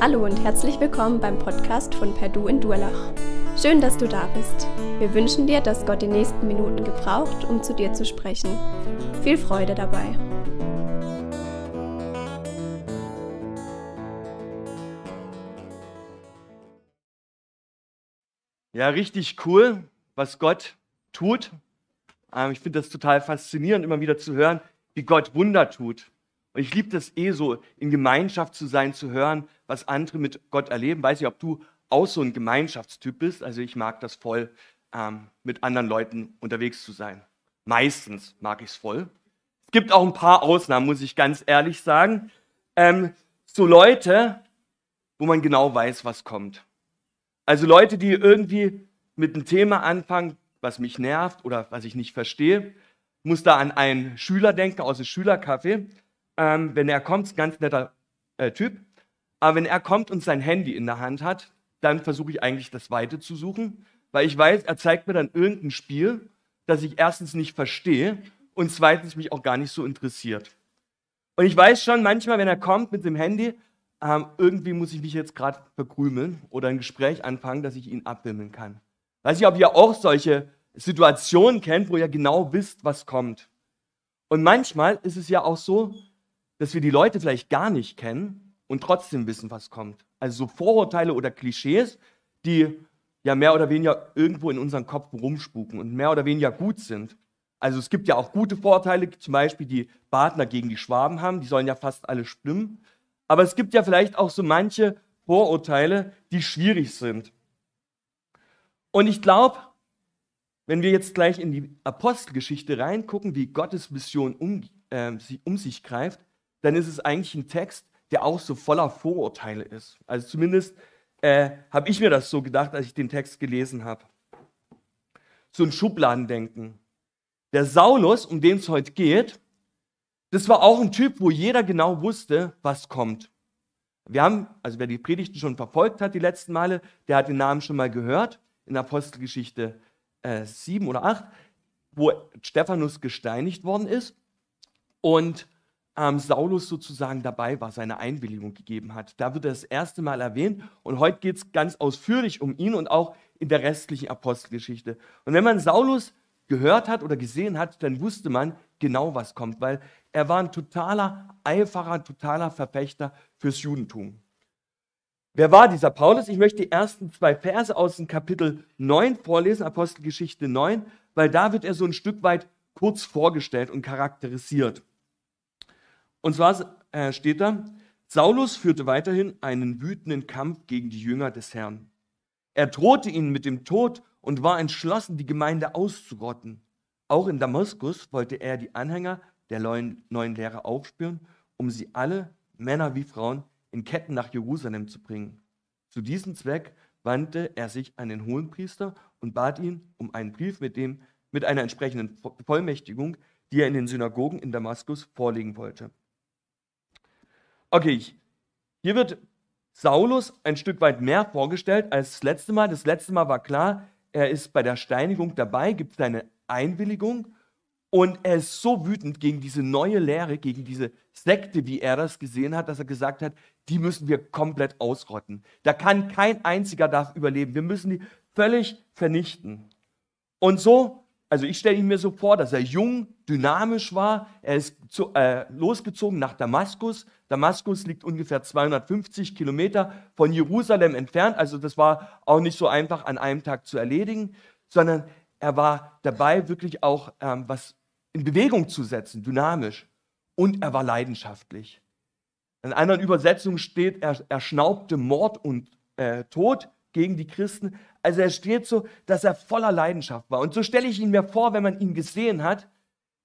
Hallo und herzlich willkommen beim Podcast von Perdu in Durlach. Schön, dass du da bist. Wir wünschen dir, dass Gott die nächsten Minuten gebraucht, um zu dir zu sprechen. Viel Freude dabei. Ja, richtig cool, was Gott tut. Ähm, ich finde das total faszinierend, immer wieder zu hören, wie Gott Wunder tut. Und ich liebe das eh so, in Gemeinschaft zu sein, zu hören, was andere mit Gott erleben. Weiß nicht, ob du auch so ein Gemeinschaftstyp bist. Also ich mag das voll, ähm, mit anderen Leuten unterwegs zu sein. Meistens mag ich es voll. Es gibt auch ein paar Ausnahmen, muss ich ganz ehrlich sagen. Ähm, so Leute, wo man genau weiß, was kommt. Also Leute, die irgendwie mit einem Thema anfangen, was mich nervt oder was ich nicht verstehe. Ich muss da an einen Schüler denken aus dem Schülercafé. Ähm, wenn er kommt, ganz netter äh, Typ. Aber wenn er kommt und sein Handy in der Hand hat, dann versuche ich eigentlich das Weite zu suchen, weil ich weiß, er zeigt mir dann irgendein Spiel, das ich erstens nicht verstehe und zweitens mich auch gar nicht so interessiert. Und ich weiß schon manchmal, wenn er kommt mit dem Handy, ähm, irgendwie muss ich mich jetzt gerade verkrümeln oder ein Gespräch anfangen, dass ich ihn abwimmeln kann. Weiß ich, ob ihr auch solche Situationen kennt, wo ihr genau wisst, was kommt. Und manchmal ist es ja auch so, dass wir die Leute vielleicht gar nicht kennen und trotzdem wissen, was kommt. Also so Vorurteile oder Klischees, die ja mehr oder weniger irgendwo in unseren Kopf rumspuken und mehr oder weniger gut sind. Also es gibt ja auch gute Vorteile, zum Beispiel die Partner gegen die Schwaben haben, die sollen ja fast alle stimmen. Aber es gibt ja vielleicht auch so manche Vorurteile, die schwierig sind. Und ich glaube, wenn wir jetzt gleich in die Apostelgeschichte reingucken, wie Gottes Mission um, äh, um sich greift, dann ist es eigentlich ein Text, der auch so voller Vorurteile ist. Also zumindest äh, habe ich mir das so gedacht, als ich den Text gelesen habe. So ein Schubladendenken. Der Saulus, um den es heute geht, das war auch ein Typ, wo jeder genau wusste, was kommt. Wir haben, also wer die Predigten schon verfolgt hat die letzten Male, der hat den Namen schon mal gehört in Apostelgeschichte äh, 7 oder 8, wo Stephanus gesteinigt worden ist und ähm, Saulus sozusagen dabei war, seine Einwilligung gegeben hat. Da wird er das erste Mal erwähnt und heute geht es ganz ausführlich um ihn und auch in der restlichen Apostelgeschichte. Und wenn man Saulus gehört hat oder gesehen hat, dann wusste man genau, was kommt, weil er war ein totaler Eiferer, ein totaler Verfechter fürs Judentum. Wer war dieser Paulus? Ich möchte die ersten zwei Verse aus dem Kapitel 9 vorlesen, Apostelgeschichte 9, weil da wird er so ein Stück weit kurz vorgestellt und charakterisiert. Und zwar äh, steht da, Saulus führte weiterhin einen wütenden Kampf gegen die Jünger des Herrn. Er drohte ihnen mit dem Tod und war entschlossen, die Gemeinde auszurotten. Auch in Damaskus wollte er die Anhänger der neuen, Lehre aufspüren, um sie alle, Männer wie Frauen, in Ketten nach Jerusalem zu bringen. Zu diesem Zweck wandte er sich an den Hohenpriester und bat ihn um einen Brief mit, dem, mit einer entsprechenden Vollmächtigung, die er in den Synagogen in Damaskus vorlegen wollte. Okay, hier wird Saulus ein Stück weit mehr vorgestellt als das letzte Mal. Das letzte Mal war klar, er ist bei der Steinigung dabei, gibt seine Einwilligung und er ist so wütend gegen diese neue Lehre, gegen diese Sekte, wie er das gesehen hat, dass er gesagt hat, die müssen wir komplett ausrotten. Da kann kein einziger darf überleben. Wir müssen die völlig vernichten. Und so also ich stelle ihn mir so vor, dass er jung, dynamisch war. Er ist zu, äh, losgezogen nach Damaskus. Damaskus liegt ungefähr 250 Kilometer von Jerusalem entfernt. Also das war auch nicht so einfach an einem Tag zu erledigen, sondern er war dabei, wirklich auch ähm, was in Bewegung zu setzen, dynamisch. Und er war leidenschaftlich. In anderen Übersetzungen steht, er, er schnaubte Mord und äh, Tod gegen die Christen. Also er steht so, dass er voller Leidenschaft war. Und so stelle ich ihn mir vor, wenn man ihn gesehen hat,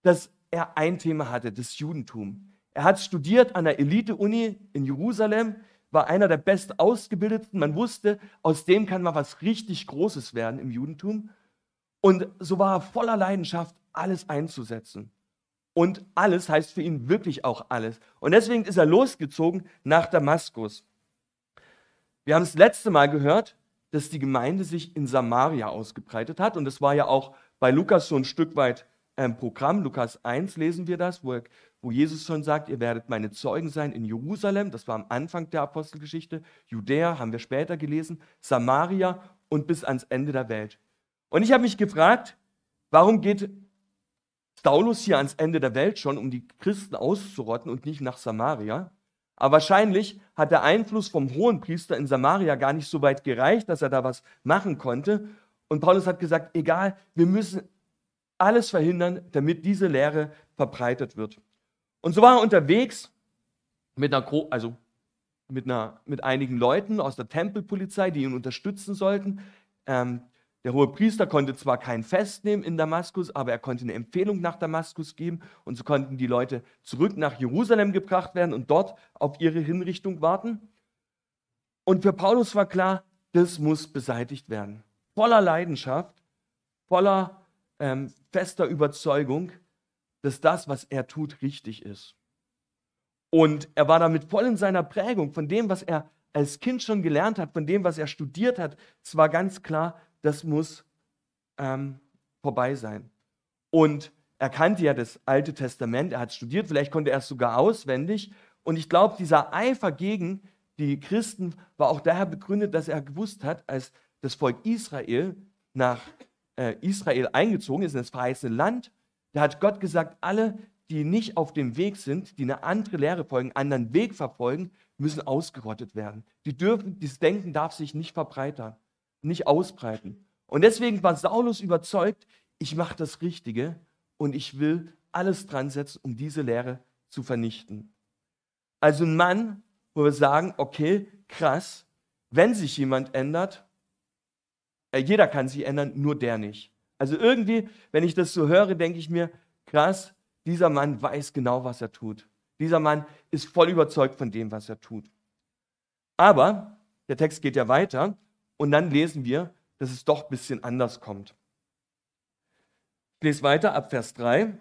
dass er ein Thema hatte, das Judentum. Er hat studiert an der Elite-Uni in Jerusalem, war einer der best ausgebildeten. Man wusste, aus dem kann mal was richtig Großes werden im Judentum. Und so war er voller Leidenschaft, alles einzusetzen. Und alles heißt für ihn wirklich auch alles. Und deswegen ist er losgezogen nach Damaskus. Wir haben es letzte Mal gehört, dass die Gemeinde sich in Samaria ausgebreitet hat. Und das war ja auch bei Lukas so ein Stück weit ähm, Programm. Lukas 1 lesen wir das, wo, wo Jesus schon sagt, ihr werdet meine Zeugen sein in Jerusalem, das war am Anfang der Apostelgeschichte, Judäa haben wir später gelesen, Samaria und bis ans Ende der Welt. Und ich habe mich gefragt, warum geht Saulus hier ans Ende der Welt schon, um die Christen auszurotten und nicht nach Samaria? Aber wahrscheinlich hat der Einfluss vom Hohenpriester in Samaria gar nicht so weit gereicht, dass er da was machen konnte. Und Paulus hat gesagt, egal, wir müssen alles verhindern, damit diese Lehre verbreitet wird. Und so war er unterwegs mit einer, also mit, einer, mit einigen Leuten aus der Tempelpolizei, die ihn unterstützen sollten. Ähm, der hohe Priester konnte zwar kein Fest nehmen in Damaskus, aber er konnte eine Empfehlung nach Damaskus geben und so konnten die Leute zurück nach Jerusalem gebracht werden und dort auf ihre Hinrichtung warten. Und für Paulus war klar, das muss beseitigt werden. Voller Leidenschaft, voller ähm, fester Überzeugung, dass das, was er tut, richtig ist. Und er war damit voll in seiner Prägung von dem, was er als Kind schon gelernt hat, von dem, was er studiert hat. Es war ganz klar, das muss ähm, vorbei sein. Und er kannte ja das Alte Testament, er hat studiert, vielleicht konnte er es sogar auswendig. Und ich glaube, dieser Eifer gegen die Christen war auch daher begründet, dass er gewusst hat, als das Volk Israel nach äh, Israel eingezogen ist in das verheißene Land, da hat Gott gesagt, alle, die nicht auf dem Weg sind, die eine andere Lehre folgen, einen anderen Weg verfolgen, müssen ausgerottet werden. Die dürfen, dieses Denken darf sich nicht verbreitern nicht ausbreiten. Und deswegen war Saulus überzeugt, ich mache das Richtige und ich will alles dran setzen, um diese Lehre zu vernichten. Also ein Mann, wo wir sagen, okay, krass, wenn sich jemand ändert, äh, jeder kann sich ändern, nur der nicht. Also irgendwie, wenn ich das so höre, denke ich mir, krass, dieser Mann weiß genau, was er tut. Dieser Mann ist voll überzeugt von dem, was er tut. Aber der Text geht ja weiter und dann lesen wir, dass es doch ein bisschen anders kommt. Ich lese weiter ab Vers 3.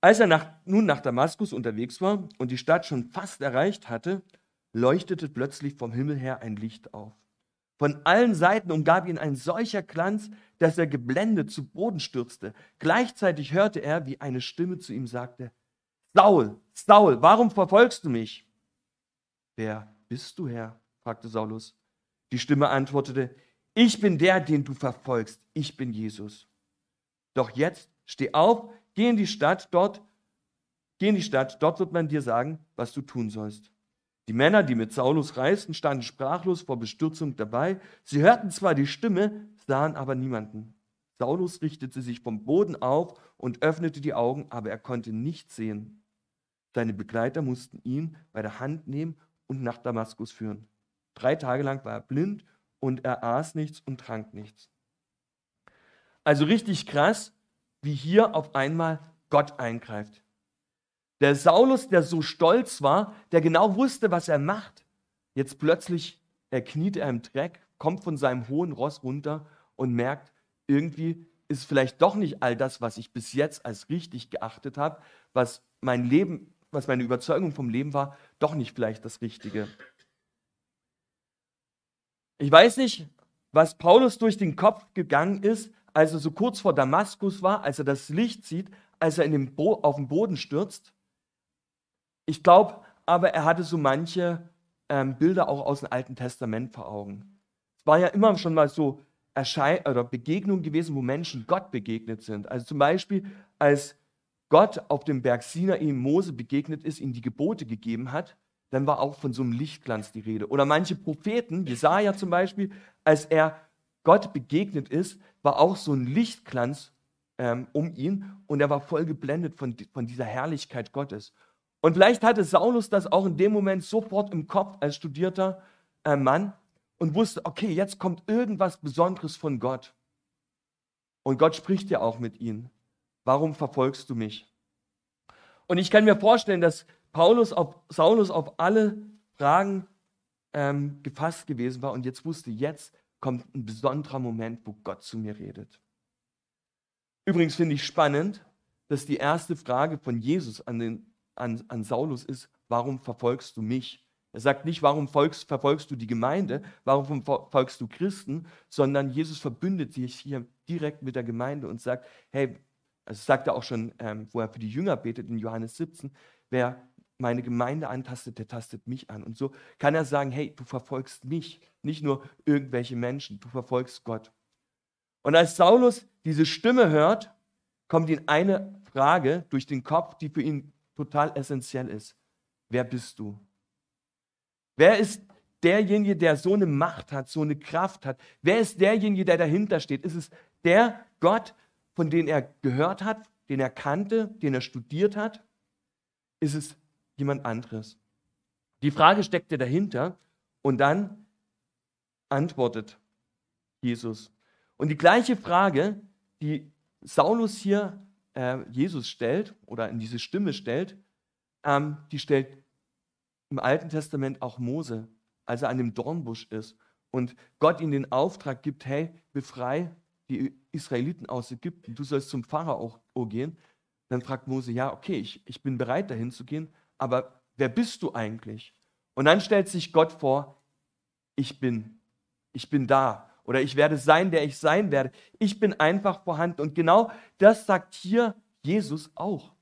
Als er nach, nun nach Damaskus unterwegs war und die Stadt schon fast erreicht hatte, leuchtete plötzlich vom Himmel her ein Licht auf. Von allen Seiten umgab ihn ein solcher Glanz, dass er geblendet zu Boden stürzte. Gleichzeitig hörte er, wie eine Stimme zu ihm sagte, Saul, Saul, warum verfolgst du mich? Wer bist du, Herr? fragte Saulus. Die Stimme antwortete, ich bin der, den du verfolgst. Ich bin Jesus. Doch jetzt steh auf, geh in die Stadt, dort, geh in die Stadt, dort wird man dir sagen, was du tun sollst. Die Männer, die mit Saulus reisten, standen sprachlos vor Bestürzung dabei. Sie hörten zwar die Stimme, sahen aber niemanden. Saulus richtete sich vom Boden auf und öffnete die Augen, aber er konnte nichts sehen. Seine Begleiter mussten ihn bei der Hand nehmen und nach Damaskus führen. Drei Tage lang war er blind und er aß nichts und trank nichts. Also richtig krass, wie hier auf einmal Gott eingreift. Der Saulus, der so stolz war, der genau wusste, was er macht, jetzt plötzlich er kniet er im Dreck, kommt von seinem hohen Ross runter und merkt, irgendwie ist vielleicht doch nicht all das, was ich bis jetzt als richtig geachtet habe, was mein Leben, was meine Überzeugung vom Leben war, doch nicht vielleicht das Richtige. Ich weiß nicht, was Paulus durch den Kopf gegangen ist, als er so kurz vor Damaskus war, als er das Licht sieht, als er in den Bo auf den Boden stürzt. Ich glaube aber, er hatte so manche ähm, Bilder auch aus dem Alten Testament vor Augen. Es war ja immer schon mal so Erschei oder Begegnungen gewesen, wo Menschen Gott begegnet sind. Also zum Beispiel, als Gott auf dem Berg Sinai Mose begegnet ist, ihm die Gebote gegeben hat, dann war auch von so einem Lichtglanz die Rede. Oder manche Propheten, Jesaja zum Beispiel, als er Gott begegnet ist, war auch so ein Lichtglanz ähm, um ihn und er war voll geblendet von, von dieser Herrlichkeit Gottes. Und vielleicht hatte Saulus das auch in dem Moment sofort im Kopf als studierter äh, Mann und wusste, okay, jetzt kommt irgendwas Besonderes von Gott. Und Gott spricht ja auch mit ihm. Warum verfolgst du mich? Und ich kann mir vorstellen, dass Paulus auf, Saulus auf alle Fragen ähm, gefasst gewesen war und jetzt wusste, jetzt kommt ein besonderer Moment, wo Gott zu mir redet. Übrigens finde ich spannend, dass die erste Frage von Jesus an, den, an, an Saulus ist, warum verfolgst du mich? Er sagt nicht, warum folgst, verfolgst du die Gemeinde, warum verfolgst du Christen, sondern Jesus verbündet sich hier direkt mit der Gemeinde und sagt, hey, also sagt er auch schon, ähm, wo er für die Jünger betet in Johannes 17, wer meine Gemeinde antastet, der tastet mich an. Und so kann er sagen, hey, du verfolgst mich, nicht nur irgendwelche Menschen, du verfolgst Gott. Und als Saulus diese Stimme hört, kommt ihm eine Frage durch den Kopf, die für ihn total essentiell ist. Wer bist du? Wer ist derjenige, der so eine Macht hat, so eine Kraft hat? Wer ist derjenige, der dahinter steht? Ist es der Gott, von dem er gehört hat, den er kannte, den er studiert hat? Ist es jemand anderes? Die Frage steckte dahinter und dann antwortet Jesus. Und die gleiche Frage, die Saulus hier äh, Jesus stellt oder in diese Stimme stellt, ähm, die stellt im Alten Testament auch Mose, als er an dem Dornbusch ist und Gott ihm den Auftrag gibt, hey, befrei die Israeliten aus Ägypten, du sollst zum Pharao gehen. Dann fragt Mose, ja, okay, ich, ich bin bereit dahin zu gehen, aber wer bist du eigentlich? Und dann stellt sich Gott vor, ich bin, ich bin da oder ich werde sein, der ich sein werde. Ich bin einfach vorhanden. Und genau das sagt hier Jesus auch.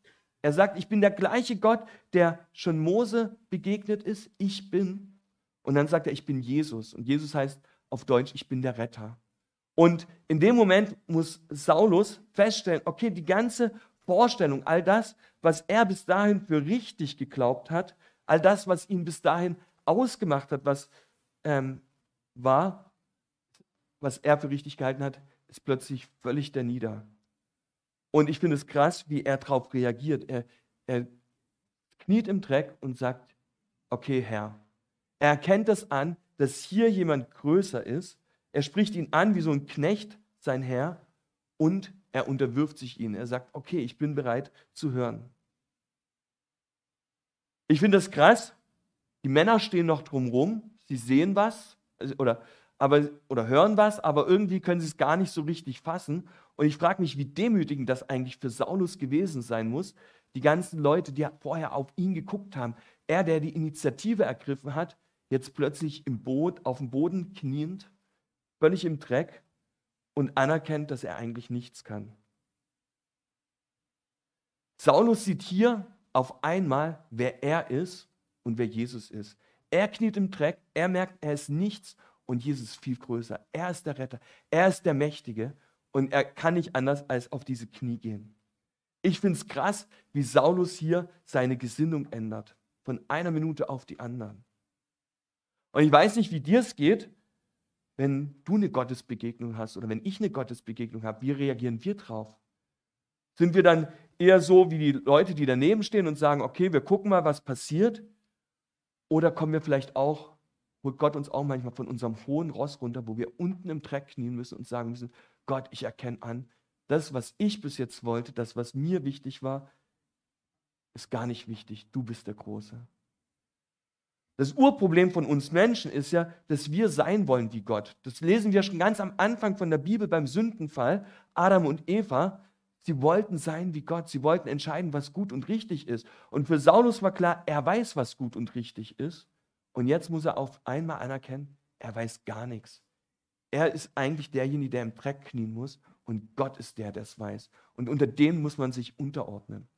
Er sagt, ich bin der gleiche Gott, der schon Mose begegnet ist. Ich bin. Und dann sagt er, ich bin Jesus. Und Jesus heißt auf Deutsch, ich bin der Retter. Und in dem Moment muss Saulus feststellen, okay, die ganze Vorstellung, all das, was er bis dahin für richtig geglaubt hat, all das, was ihn bis dahin ausgemacht hat, was ähm, war, was er für richtig gehalten hat, ist plötzlich völlig danieder. Und ich finde es krass, wie er darauf reagiert. Er, er kniet im Dreck und sagt, okay Herr. Er erkennt das an, dass hier jemand größer ist. Er spricht ihn an wie so ein Knecht, sein Herr, und er unterwirft sich ihnen. Er sagt, okay, ich bin bereit zu hören. Ich finde das krass. Die Männer stehen noch drumherum, sie sehen was also, oder, aber, oder hören was, aber irgendwie können sie es gar nicht so richtig fassen. Und ich frage mich, wie demütigend das eigentlich für Saulus gewesen sein muss. Die ganzen Leute, die vorher auf ihn geguckt haben, er, der die Initiative ergriffen hat, jetzt plötzlich im Boot, auf dem Boden kniend, völlig im Dreck und anerkennt, dass er eigentlich nichts kann. Saulus sieht hier auf einmal, wer er ist und wer Jesus ist. Er kniet im Dreck, er merkt, er ist nichts und Jesus ist viel größer. Er ist der Retter, er ist der Mächtige und er kann nicht anders als auf diese Knie gehen. Ich finde es krass, wie Saulus hier seine Gesinnung ändert, von einer Minute auf die anderen. Und ich weiß nicht, wie dir es geht, wenn du eine Gottesbegegnung hast oder wenn ich eine Gottesbegegnung habe, wie reagieren wir drauf? Sind wir dann eher so wie die Leute, die daneben stehen und sagen, okay, wir gucken mal, was passiert? Oder kommen wir vielleicht auch holt Gott uns auch manchmal von unserem hohen Ross runter, wo wir unten im Dreck knien müssen und sagen müssen, Gott, ich erkenne an, das, was ich bis jetzt wollte, das, was mir wichtig war, ist gar nicht wichtig. Du bist der Große. Das Urproblem von uns Menschen ist ja, dass wir sein wollen wie Gott. Das lesen wir schon ganz am Anfang von der Bibel beim Sündenfall. Adam und Eva, sie wollten sein wie Gott. Sie wollten entscheiden, was gut und richtig ist. Und für Saulus war klar, er weiß, was gut und richtig ist. Und jetzt muss er auf einmal anerkennen, er weiß gar nichts. Er ist eigentlich derjenige, der im Dreck knien muss und Gott ist der, der es weiß. Und unter dem muss man sich unterordnen.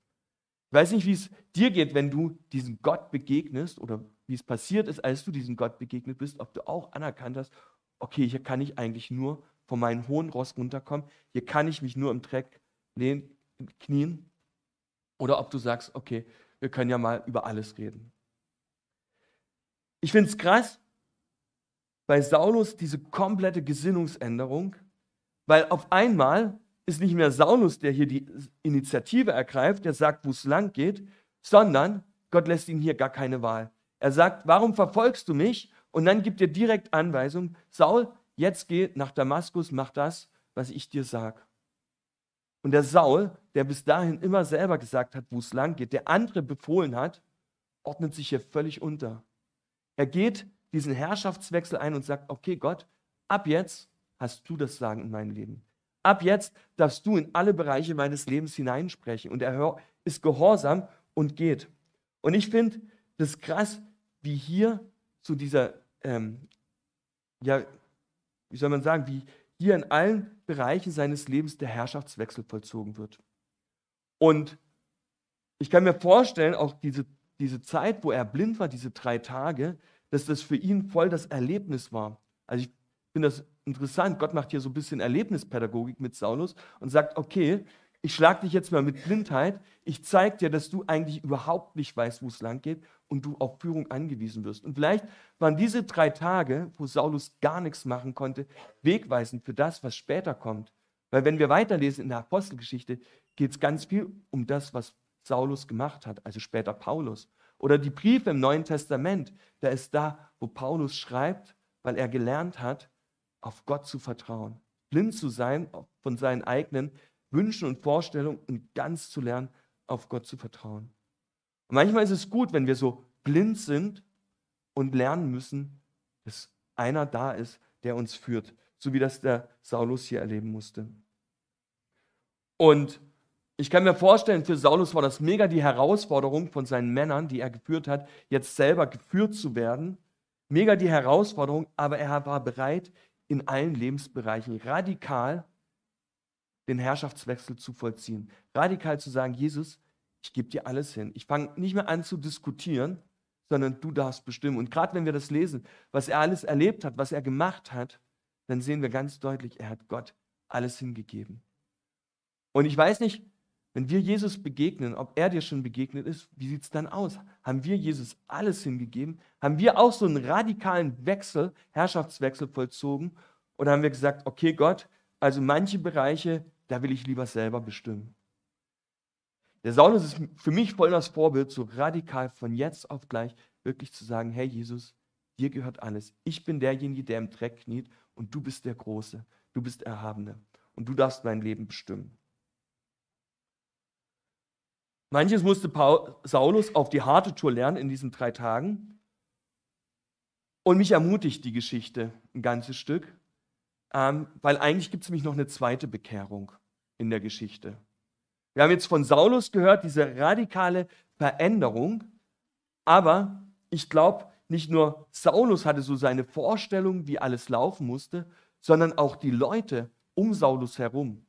Ich weiß nicht, wie es dir geht, wenn du diesem Gott begegnest oder wie es passiert ist, als du diesem Gott begegnet bist, ob du auch anerkannt hast, okay, hier kann ich eigentlich nur von meinem hohen Ross runterkommen, hier kann ich mich nur im Dreck knien. Oder ob du sagst, okay, wir können ja mal über alles reden. Ich finde es krass bei Saulus diese komplette Gesinnungsänderung, weil auf einmal ist nicht mehr Saulus, der hier die Initiative ergreift, der sagt, wo es lang geht, sondern Gott lässt ihn hier gar keine Wahl. Er sagt, warum verfolgst du mich? Und dann gibt er direkt Anweisung, Saul, jetzt geh nach Damaskus, mach das, was ich dir sage. Und der Saul, der bis dahin immer selber gesagt hat, wo es lang geht, der andere befohlen hat, ordnet sich hier völlig unter. Er geht diesen Herrschaftswechsel ein und sagt, okay Gott, ab jetzt hast du das Sagen in meinem Leben. Ab jetzt darfst du in alle Bereiche meines Lebens hineinsprechen. Und er ist gehorsam und geht. Und ich finde das krass, wie hier zu dieser, ähm, ja, wie soll man sagen, wie hier in allen Bereichen seines Lebens der Herrschaftswechsel vollzogen wird. Und ich kann mir vorstellen, auch diese, diese Zeit, wo er blind war, diese drei Tage, dass das für ihn voll das Erlebnis war. Also ich finde das interessant. Gott macht hier so ein bisschen Erlebnispädagogik mit Saulus und sagt, okay, ich schlage dich jetzt mal mit Blindheit. Ich zeige dir, dass du eigentlich überhaupt nicht weißt, wo es lang geht und du auf Führung angewiesen wirst. Und vielleicht waren diese drei Tage, wo Saulus gar nichts machen konnte, wegweisend für das, was später kommt. Weil wenn wir weiterlesen in der Apostelgeschichte, geht es ganz viel um das, was Saulus gemacht hat, also später Paulus. Oder die Briefe im Neuen Testament, da ist da, wo Paulus schreibt, weil er gelernt hat, auf Gott zu vertrauen. Blind zu sein von seinen eigenen Wünschen und Vorstellungen und ganz zu lernen, auf Gott zu vertrauen. Und manchmal ist es gut, wenn wir so blind sind und lernen müssen, dass einer da ist, der uns führt, so wie das der Saulus hier erleben musste. Und ich kann mir vorstellen, für Saulus war das mega die Herausforderung von seinen Männern, die er geführt hat, jetzt selber geführt zu werden. Mega die Herausforderung, aber er war bereit, in allen Lebensbereichen radikal den Herrschaftswechsel zu vollziehen. Radikal zu sagen, Jesus, ich gebe dir alles hin. Ich fange nicht mehr an zu diskutieren, sondern du darfst bestimmen. Und gerade wenn wir das lesen, was er alles erlebt hat, was er gemacht hat, dann sehen wir ganz deutlich, er hat Gott alles hingegeben. Und ich weiß nicht, wenn wir Jesus begegnen, ob er dir schon begegnet ist, wie sieht es dann aus? Haben wir Jesus alles hingegeben? Haben wir auch so einen radikalen Wechsel, Herrschaftswechsel vollzogen? Oder haben wir gesagt, okay Gott, also manche Bereiche, da will ich lieber selber bestimmen. Der Saulus ist für mich voll das Vorbild, so radikal von jetzt auf gleich wirklich zu sagen, hey Jesus, dir gehört alles. Ich bin derjenige, der im Dreck kniet und du bist der Große, du bist Erhabene und du darfst mein Leben bestimmen. Manches musste Paul, Saulus auf die harte Tour lernen in diesen drei Tagen. Und mich ermutigt die Geschichte ein ganzes Stück, ähm, weil eigentlich gibt es nämlich noch eine zweite Bekehrung in der Geschichte. Wir haben jetzt von Saulus gehört, diese radikale Veränderung, aber ich glaube, nicht nur Saulus hatte so seine Vorstellung, wie alles laufen musste, sondern auch die Leute um Saulus herum.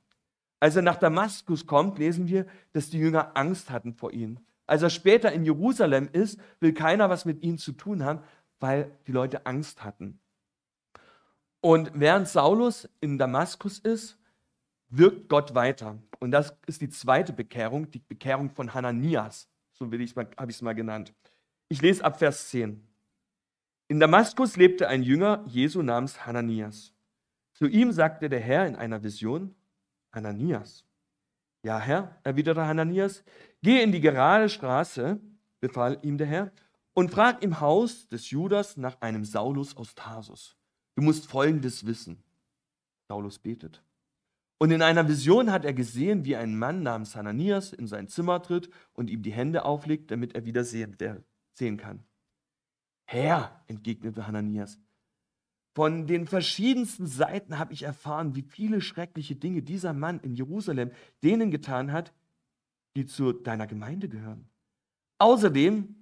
Als er nach Damaskus kommt, lesen wir, dass die Jünger Angst hatten vor ihm. Als er später in Jerusalem ist, will keiner was mit ihm zu tun haben, weil die Leute Angst hatten. Und während Saulus in Damaskus ist, wirkt Gott weiter. Und das ist die zweite Bekehrung, die Bekehrung von Hananias. So habe ich es mal genannt. Ich lese ab Vers 10. In Damaskus lebte ein Jünger Jesu namens Hananias. Zu ihm sagte der Herr in einer Vision, Hananias. Ja, Herr, erwiderte Hananias, geh in die gerade Straße, befahl ihm der Herr, und frag im Haus des Judas nach einem Saulus aus Tarsus. Du musst Folgendes wissen. Saulus betet. Und in einer Vision hat er gesehen, wie ein Mann namens Hananias in sein Zimmer tritt und ihm die Hände auflegt, damit er wieder sehen, sehen kann. Herr, entgegnete Hananias, von den verschiedensten Seiten habe ich erfahren, wie viele schreckliche Dinge dieser Mann in Jerusalem denen getan hat, die zu deiner Gemeinde gehören. Außerdem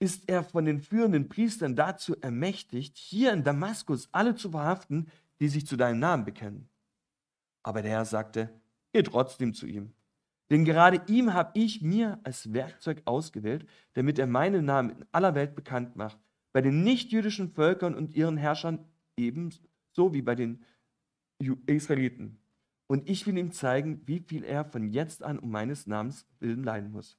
ist er von den führenden Priestern dazu ermächtigt, hier in Damaskus alle zu verhaften, die sich zu deinem Namen bekennen. Aber der Herr sagte, geh trotzdem zu ihm. Denn gerade ihm habe ich mir als Werkzeug ausgewählt, damit er meinen Namen in aller Welt bekannt macht, bei den nichtjüdischen Völkern und ihren Herrschern ebenso wie bei den Israeliten. Und ich will ihm zeigen, wie viel er von jetzt an um meines Namens willen leiden muss.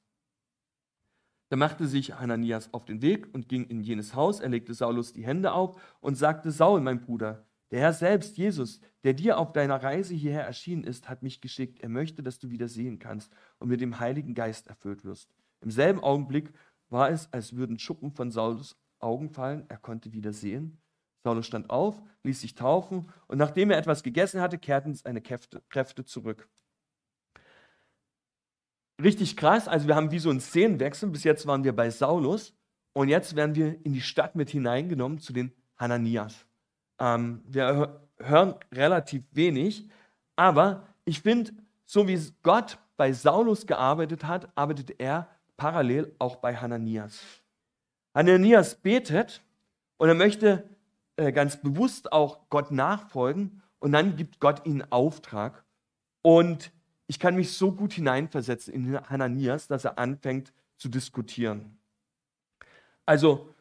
Da machte sich Hananias auf den Weg und ging in jenes Haus. Er legte Saulus die Hände auf und sagte: Saul, mein Bruder, der Herr selbst, Jesus, der dir auf deiner Reise hierher erschienen ist, hat mich geschickt. Er möchte, dass du wieder sehen kannst und mit dem Heiligen Geist erfüllt wirst. Im selben Augenblick war es, als würden Schuppen von Saulus Augen fallen. Er konnte wieder sehen Saulus stand auf, ließ sich taufen und nachdem er etwas gegessen hatte, kehrten seine Kräfte, zurück. Richtig krass, also wir haben wie so einen Szenenwechsel. Bis jetzt waren wir bei Saulus und jetzt werden wir in die Stadt mit hineingenommen zu den Hananias. Ähm, wir hören relativ wenig, aber ich finde, so wie Gott bei Saulus gearbeitet hat, arbeitet er parallel auch bei Hananias. Hananias betet und er möchte äh, ganz bewusst auch Gott nachfolgen und dann gibt Gott ihnen Auftrag. Und ich kann mich so gut hineinversetzen in Hananias, dass er anfängt zu diskutieren. Also,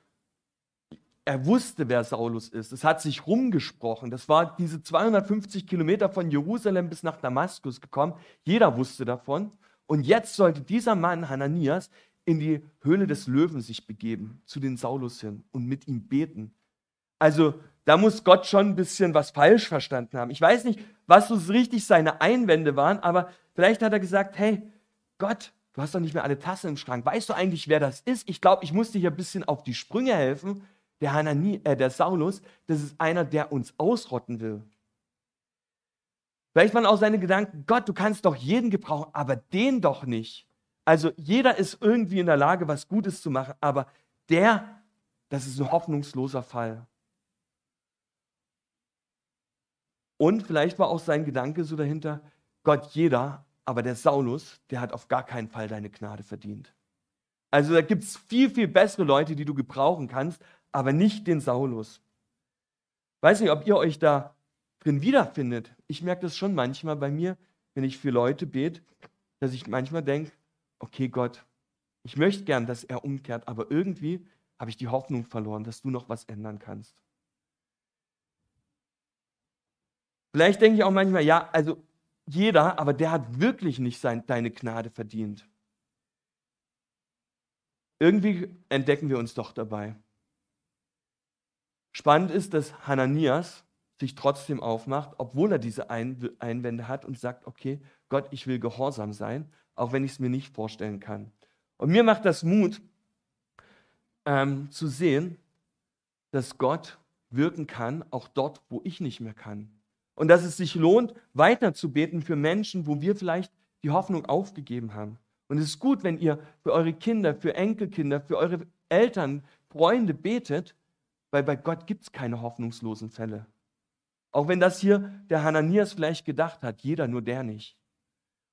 er wusste, wer Saulus ist. Es hat sich rumgesprochen. Das war diese 250 Kilometer von Jerusalem bis nach Damaskus gekommen. Jeder wusste davon. Und jetzt sollte dieser Mann, Hananias, in die Höhle des Löwen sich begeben, zu den Saulus hin und mit ihm beten. Also da muss Gott schon ein bisschen was falsch verstanden haben. Ich weiß nicht, was so richtig seine Einwände waren, aber vielleicht hat er gesagt, hey, Gott, du hast doch nicht mehr alle Tassen im Schrank. Weißt du eigentlich, wer das ist? Ich glaube, ich muss dir hier ein bisschen auf die Sprünge helfen. Der, Hanani, äh, der Saulus, das ist einer, der uns ausrotten will. Vielleicht waren auch seine Gedanken, Gott, du kannst doch jeden gebrauchen, aber den doch nicht. Also jeder ist irgendwie in der Lage, was Gutes zu machen, aber der, das ist ein hoffnungsloser Fall. Und vielleicht war auch sein Gedanke so dahinter, Gott jeder, aber der Saulus, der hat auf gar keinen Fall deine Gnade verdient. Also da gibt es viel, viel bessere Leute, die du gebrauchen kannst, aber nicht den Saulus. Weiß nicht, ob ihr euch da drin wiederfindet. Ich merke das schon manchmal bei mir, wenn ich für Leute bete, dass ich manchmal denke, okay Gott, ich möchte gern, dass er umkehrt, aber irgendwie habe ich die Hoffnung verloren, dass du noch was ändern kannst. Vielleicht denke ich auch manchmal, ja, also jeder, aber der hat wirklich nicht sein, deine Gnade verdient. Irgendwie entdecken wir uns doch dabei. Spannend ist, dass Hananias sich trotzdem aufmacht, obwohl er diese Einwände hat und sagt, okay, Gott, ich will gehorsam sein, auch wenn ich es mir nicht vorstellen kann. Und mir macht das Mut, ähm, zu sehen, dass Gott wirken kann, auch dort, wo ich nicht mehr kann. Und dass es sich lohnt, weiter zu beten für Menschen, wo wir vielleicht die Hoffnung aufgegeben haben. Und es ist gut, wenn ihr für eure Kinder, für Enkelkinder, für eure Eltern, Freunde betet, weil bei Gott gibt es keine hoffnungslosen Fälle. Auch wenn das hier der Hananias vielleicht gedacht hat, jeder, nur der nicht.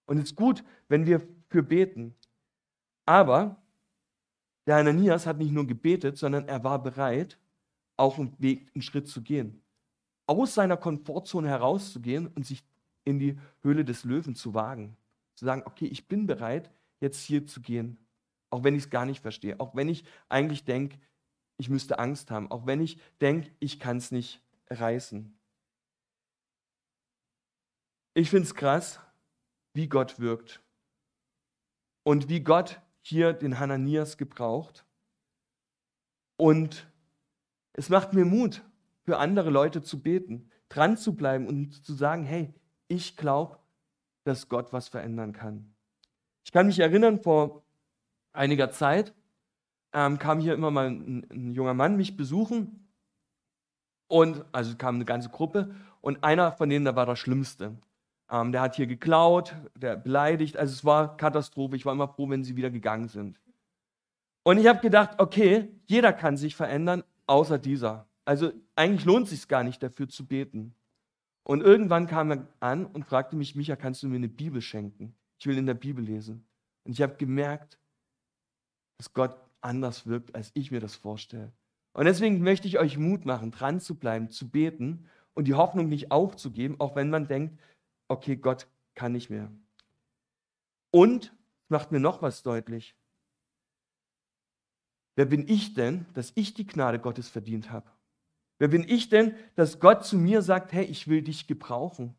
Und es ist gut, wenn wir für beten. Aber der Hananias hat nicht nur gebetet, sondern er war bereit, auch einen Weg, einen Schritt zu gehen aus seiner Komfortzone herauszugehen und sich in die Höhle des Löwen zu wagen. Zu sagen, okay, ich bin bereit, jetzt hier zu gehen, auch wenn ich es gar nicht verstehe, auch wenn ich eigentlich denke, ich müsste Angst haben, auch wenn ich denke, ich kann es nicht reißen. Ich finde es krass, wie Gott wirkt und wie Gott hier den Hananias gebraucht. Und es macht mir Mut, für andere Leute zu beten, dran zu bleiben und zu sagen, hey, ich glaube, dass Gott was verändern kann. Ich kann mich erinnern, vor einiger Zeit ähm, kam hier immer mal ein, ein, junger Mann mich besuchen und also kam eine ganze Gruppe und einer von denen, der war der Schlimmste. Ähm, der hat hier geklaut, der beleidigt, also es war Katastrophe. Ich war immer froh, wenn sie wieder gegangen sind. Und ich habe gedacht, okay, jeder kann sich verändern, außer dieser. Also eigentlich lohnt es sich gar nicht dafür zu beten. Und irgendwann kam er an und fragte mich, Micha, kannst du mir eine Bibel schenken? Ich will in der Bibel lesen. Und ich habe gemerkt, dass Gott anders wirkt, als ich mir das vorstelle. Und deswegen möchte ich euch Mut machen, dran zu bleiben, zu beten und die Hoffnung nicht aufzugeben, auch wenn man denkt, okay, Gott kann nicht mehr. Und macht mir noch was deutlich. Wer bin ich denn, dass ich die Gnade Gottes verdient habe? Wer bin ich denn, dass Gott zu mir sagt, hey, ich will dich gebrauchen?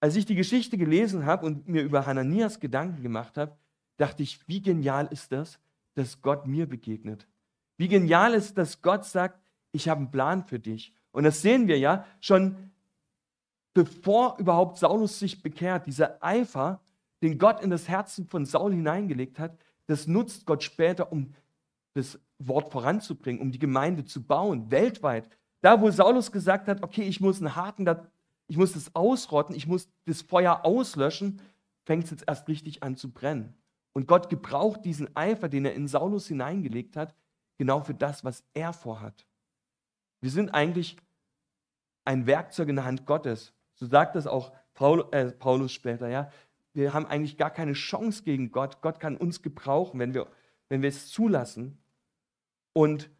Als ich die Geschichte gelesen habe und mir über Hananias Gedanken gemacht habe, dachte ich, wie genial ist das, dass Gott mir begegnet. Wie genial ist, dass Gott sagt, ich habe einen Plan für dich. Und das sehen wir ja schon, bevor überhaupt Saulus sich bekehrt. Dieser Eifer, den Gott in das Herzen von Saul hineingelegt hat, das nutzt Gott später, um das Wort voranzubringen, um die Gemeinde zu bauen, weltweit. Da, wo Saulus gesagt hat, okay, ich muss einen Haken, ich muss das ausrotten, ich muss das Feuer auslöschen, fängt es jetzt erst richtig an zu brennen. Und Gott gebraucht diesen Eifer, den er in Saulus hineingelegt hat, genau für das, was er vorhat. Wir sind eigentlich ein Werkzeug in der Hand Gottes. So sagt es auch Paul, äh, Paulus später. Ja? Wir haben eigentlich gar keine Chance gegen Gott. Gott kann uns gebrauchen, wenn wir, wenn wir es zulassen. Und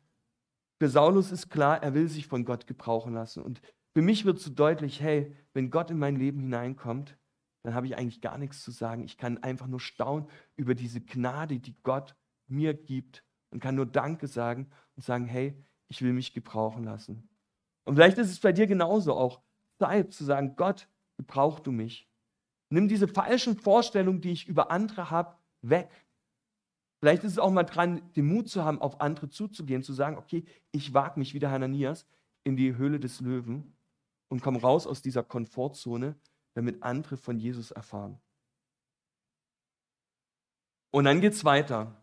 für Saulus ist klar, er will sich von Gott gebrauchen lassen. Und für mich wird so deutlich, hey, wenn Gott in mein Leben hineinkommt, dann habe ich eigentlich gar nichts zu sagen. Ich kann einfach nur staunen über diese Gnade, die Gott mir gibt und kann nur Danke sagen und sagen, hey, ich will mich gebrauchen lassen. Und vielleicht ist es bei dir genauso auch Zeit zu sagen, Gott, gebrauch du mich. Nimm diese falschen Vorstellungen, die ich über andere habe, weg. Vielleicht ist es auch mal dran, den Mut zu haben, auf andere zuzugehen, zu sagen, okay, ich wage mich wie der Hananias in die Höhle des Löwen und komme raus aus dieser Komfortzone damit andere von Jesus erfahren. Und dann geht es weiter.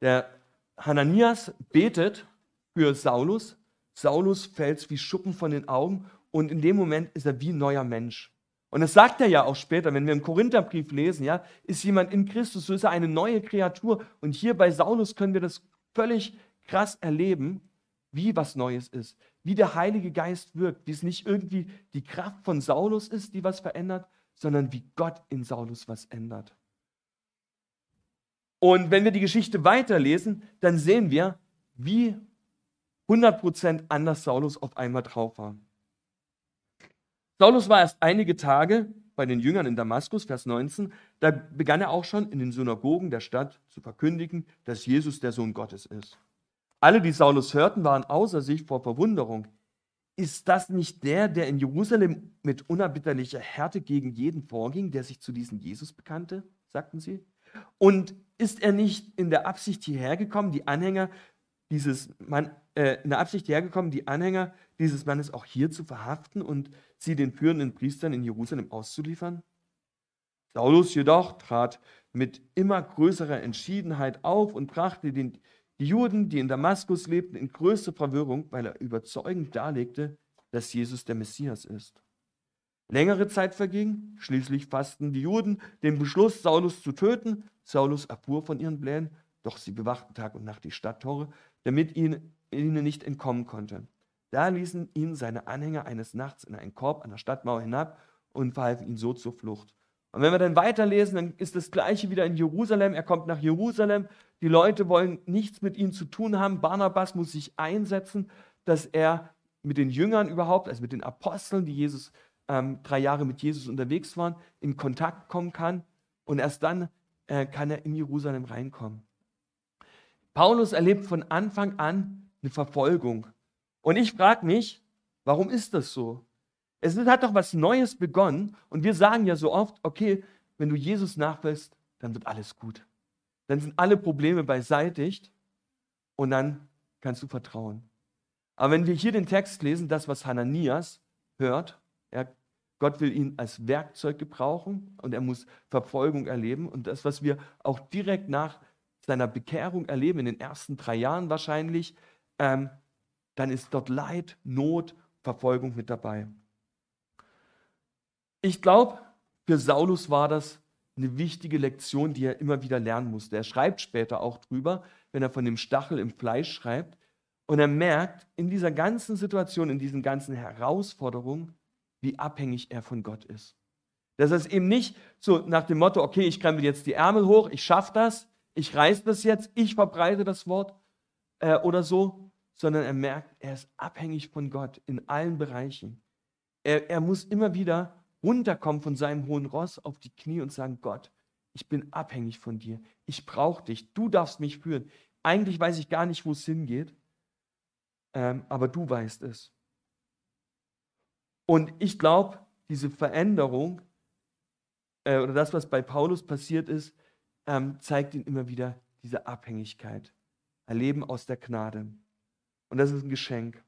Der Hananias betet für Saulus. Saulus fällt wie Schuppen von den Augen und in dem Moment ist er wie ein neuer Mensch. Und das sagt er ja auch später, wenn wir im Korintherbrief lesen, ja, ist jemand in Christus, so ist er eine neue Kreatur. Und hier bei Saulus können wir das völlig krass erleben, wie was Neues ist wie der Heilige Geist wirkt, wie es nicht irgendwie die Kraft von Saulus ist, die was verändert, sondern wie Gott in Saulus was ändert. Und wenn wir die Geschichte weiterlesen, dann sehen wir, wie 100% anders Saulus auf einmal drauf war. Saulus war erst einige Tage bei den Jüngern in Damaskus, Vers 19. Da begann er auch schon in den Synagogen der Stadt zu verkündigen, dass Jesus der Sohn Gottes ist. Alle, die Saulus hörten, waren außer sich vor Verwunderung. Ist das nicht der, der in Jerusalem mit unerbitterlicher Härte gegen jeden vorging, der sich zu diesem Jesus bekannte? sagten sie. Und ist er nicht in der Absicht hierher gekommen, die Anhänger dieses Mann, äh, in der Absicht hergekommen, die Anhänger dieses Mannes auch hier zu verhaften und sie den führenden Priestern in Jerusalem auszuliefern? Saulus jedoch trat mit immer größerer Entschiedenheit auf und brachte den die Juden, die in Damaskus lebten, in größte Verwirrung, weil er überzeugend darlegte, dass Jesus der Messias ist. Längere Zeit verging, schließlich fassten die Juden den Beschluss, Saulus zu töten. Saulus erfuhr von ihren Plänen, doch sie bewachten Tag und Nacht die Stadttore, damit ihn, ihnen nicht entkommen konnte. Da ließen ihn seine Anhänger eines Nachts in einen Korb an der Stadtmauer hinab und verhalfen ihn so zur Flucht. Und wenn wir dann weiterlesen, dann ist das Gleiche wieder in Jerusalem. Er kommt nach Jerusalem. Die Leute wollen nichts mit ihm zu tun haben. Barnabas muss sich einsetzen, dass er mit den Jüngern überhaupt, also mit den Aposteln, die Jesus ähm, drei Jahre mit Jesus unterwegs waren, in Kontakt kommen kann. Und erst dann äh, kann er in Jerusalem reinkommen. Paulus erlebt von Anfang an eine Verfolgung. Und ich frage mich, warum ist das so? Es hat doch was Neues begonnen und wir sagen ja so oft, okay, wenn du Jesus nachfolgst, dann wird alles gut. Dann sind alle Probleme beiseitigt und dann kannst du vertrauen. Aber wenn wir hier den Text lesen, das, was Hananias hört, er, Gott will ihn als Werkzeug gebrauchen und er muss Verfolgung erleben. Und das, was wir auch direkt nach seiner Bekehrung erleben, in den ersten drei Jahren wahrscheinlich, ähm, dann ist dort Leid, Not, Verfolgung mit dabei. Ich glaube, für Saulus war das eine wichtige Lektion, die er immer wieder lernen musste. Er schreibt später auch drüber, wenn er von dem Stachel im Fleisch schreibt. Und er merkt in dieser ganzen Situation, in diesen ganzen Herausforderungen, wie abhängig er von Gott ist. Dass er es eben nicht so nach dem Motto, okay, ich krempel jetzt die Ärmel hoch, ich schaffe das, ich reiß das jetzt, ich verbreite das Wort äh, oder so, sondern er merkt, er ist abhängig von Gott in allen Bereichen. Er, er muss immer wieder runterkommen von seinem hohen Ross auf die Knie und sagen, Gott, ich bin abhängig von dir. Ich brauche dich. Du darfst mich führen. Eigentlich weiß ich gar nicht, wo es hingeht, ähm, aber du weißt es. Und ich glaube, diese Veränderung äh, oder das, was bei Paulus passiert ist, ähm, zeigt ihm immer wieder diese Abhängigkeit. Erleben aus der Gnade. Und das ist ein Geschenk.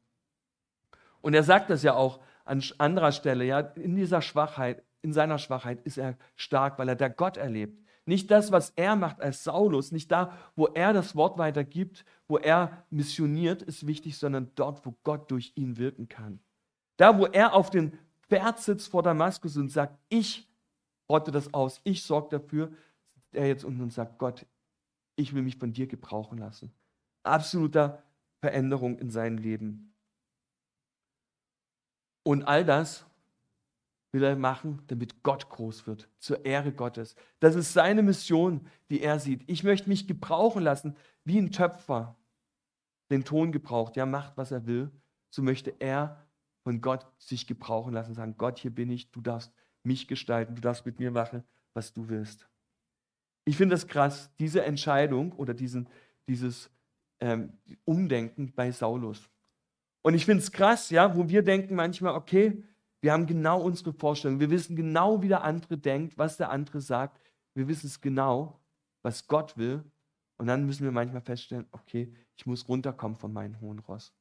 Und er sagt das ja auch an anderer Stelle, ja, in dieser Schwachheit, in seiner Schwachheit ist er stark, weil er der Gott erlebt. Nicht das, was er macht als Saulus, nicht da, wo er das Wort weitergibt, wo er missioniert, ist wichtig, sondern dort, wo Gott durch ihn wirken kann. Da, wo er auf dem Pferd sitzt vor Damaskus und sagt, ich rotte das aus, ich sorge dafür, sitzt er jetzt unten und sagt, Gott, ich will mich von dir gebrauchen lassen. Absoluter Veränderung in seinem Leben. Und all das will er machen, damit Gott groß wird, zur Ehre Gottes. Das ist seine Mission, die er sieht. Ich möchte mich gebrauchen lassen, wie ein Töpfer den Ton gebraucht. Ja, macht, was er will. So möchte er von Gott sich gebrauchen lassen, sagen, Gott, hier bin ich, du darfst mich gestalten, du darfst mit mir machen, was du willst. Ich finde das krass, diese Entscheidung oder diesen, dieses ähm, Umdenken bei Saulus. Und ich finde es krass, ja, wo wir denken manchmal, okay, wir haben genau unsere Vorstellung, wir wissen genau, wie der andere denkt, was der andere sagt, wir wissen es genau, was Gott will. Und dann müssen wir manchmal feststellen, okay, ich muss runterkommen von meinem hohen Ross.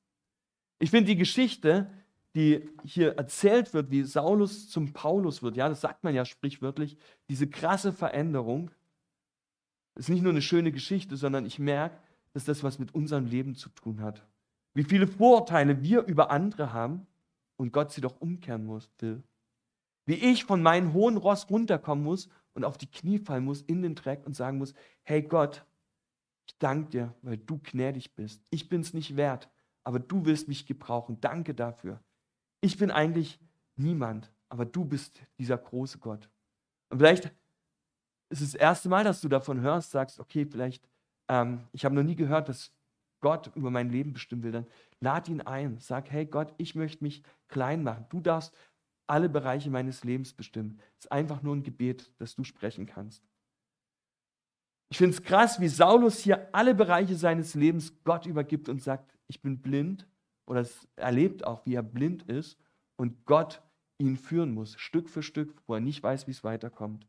Ich finde die Geschichte, die hier erzählt wird, wie Saulus zum Paulus wird, ja, das sagt man ja sprichwörtlich, diese krasse Veränderung, ist nicht nur eine schöne Geschichte, sondern ich merke, dass das was mit unserem Leben zu tun hat. Wie viele Vorurteile wir über andere haben und Gott sie doch umkehren muss, will. Wie ich von meinem hohen Ross runterkommen muss und auf die Knie fallen muss in den Dreck und sagen muss, hey Gott, ich danke dir, weil du gnädig bist. Ich bin es nicht wert, aber du willst mich gebrauchen. Danke dafür. Ich bin eigentlich niemand, aber du bist dieser große Gott. Und vielleicht ist es das erste Mal, dass du davon hörst, sagst, okay, vielleicht, ähm, ich habe noch nie gehört, dass Gott über mein Leben bestimmen will, dann lad ihn ein. Sag, hey Gott, ich möchte mich klein machen. Du darfst alle Bereiche meines Lebens bestimmen. Es ist einfach nur ein Gebet, das du sprechen kannst. Ich finde es krass, wie Saulus hier alle Bereiche seines Lebens Gott übergibt und sagt, ich bin blind. Oder es erlebt auch, wie er blind ist und Gott ihn führen muss, Stück für Stück, wo er nicht weiß, wie es weiterkommt.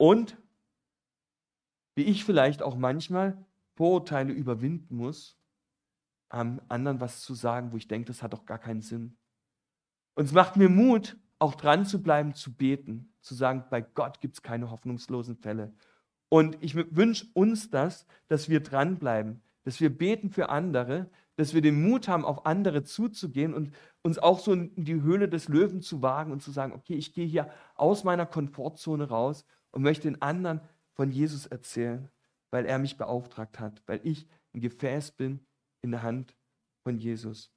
Und wie ich vielleicht auch manchmal Vorurteile überwinden muss, am anderen was zu sagen, wo ich denke, das hat doch gar keinen Sinn. Und es macht mir Mut, auch dran zu bleiben, zu beten, zu sagen, bei Gott gibt es keine hoffnungslosen Fälle. Und ich wünsche uns das, dass wir dranbleiben, dass wir beten für andere, dass wir den Mut haben, auf andere zuzugehen und uns auch so in die Höhle des Löwen zu wagen und zu sagen, okay, ich gehe hier aus meiner Komfortzone raus und möchte den anderen von Jesus erzählen, weil er mich beauftragt hat, weil ich ein Gefäß bin in der Hand von Jesus.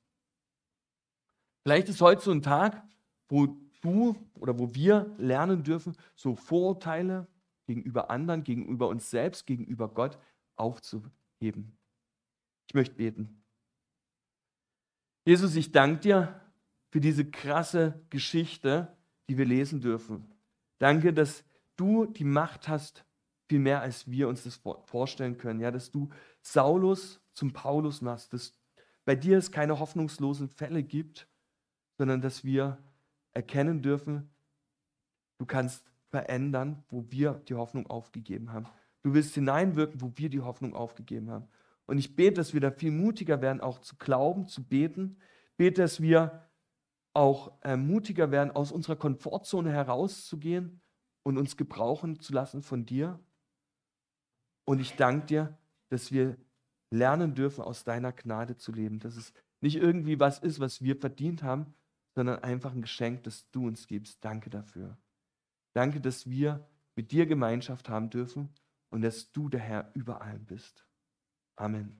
Vielleicht ist heute so ein Tag, wo du oder wo wir lernen dürfen, so Vorurteile gegenüber anderen, gegenüber uns selbst, gegenüber Gott aufzuheben. Ich möchte beten. Jesus, ich danke dir für diese krasse Geschichte, die wir lesen dürfen. Danke, dass du die Macht hast, viel mehr als wir uns das vorstellen können. Ja, dass du Saulus zum Paulus machst, dass bei dir es keine hoffnungslosen Fälle gibt, sondern dass wir erkennen dürfen, du kannst verändern, wo wir die Hoffnung aufgegeben haben. Du willst hineinwirken, wo wir die Hoffnung aufgegeben haben. Und ich bete, dass wir da viel mutiger werden, auch zu glauben, zu beten. Bete, dass wir auch äh, mutiger werden, aus unserer Komfortzone herauszugehen und uns gebrauchen zu lassen von dir. Und ich danke dir, dass wir lernen dürfen, aus deiner Gnade zu leben. Dass es nicht irgendwie was ist, was wir verdient haben, sondern einfach ein Geschenk, das du uns gibst. Danke dafür. Danke, dass wir mit dir Gemeinschaft haben dürfen und dass du der Herr über allem bist. Amen.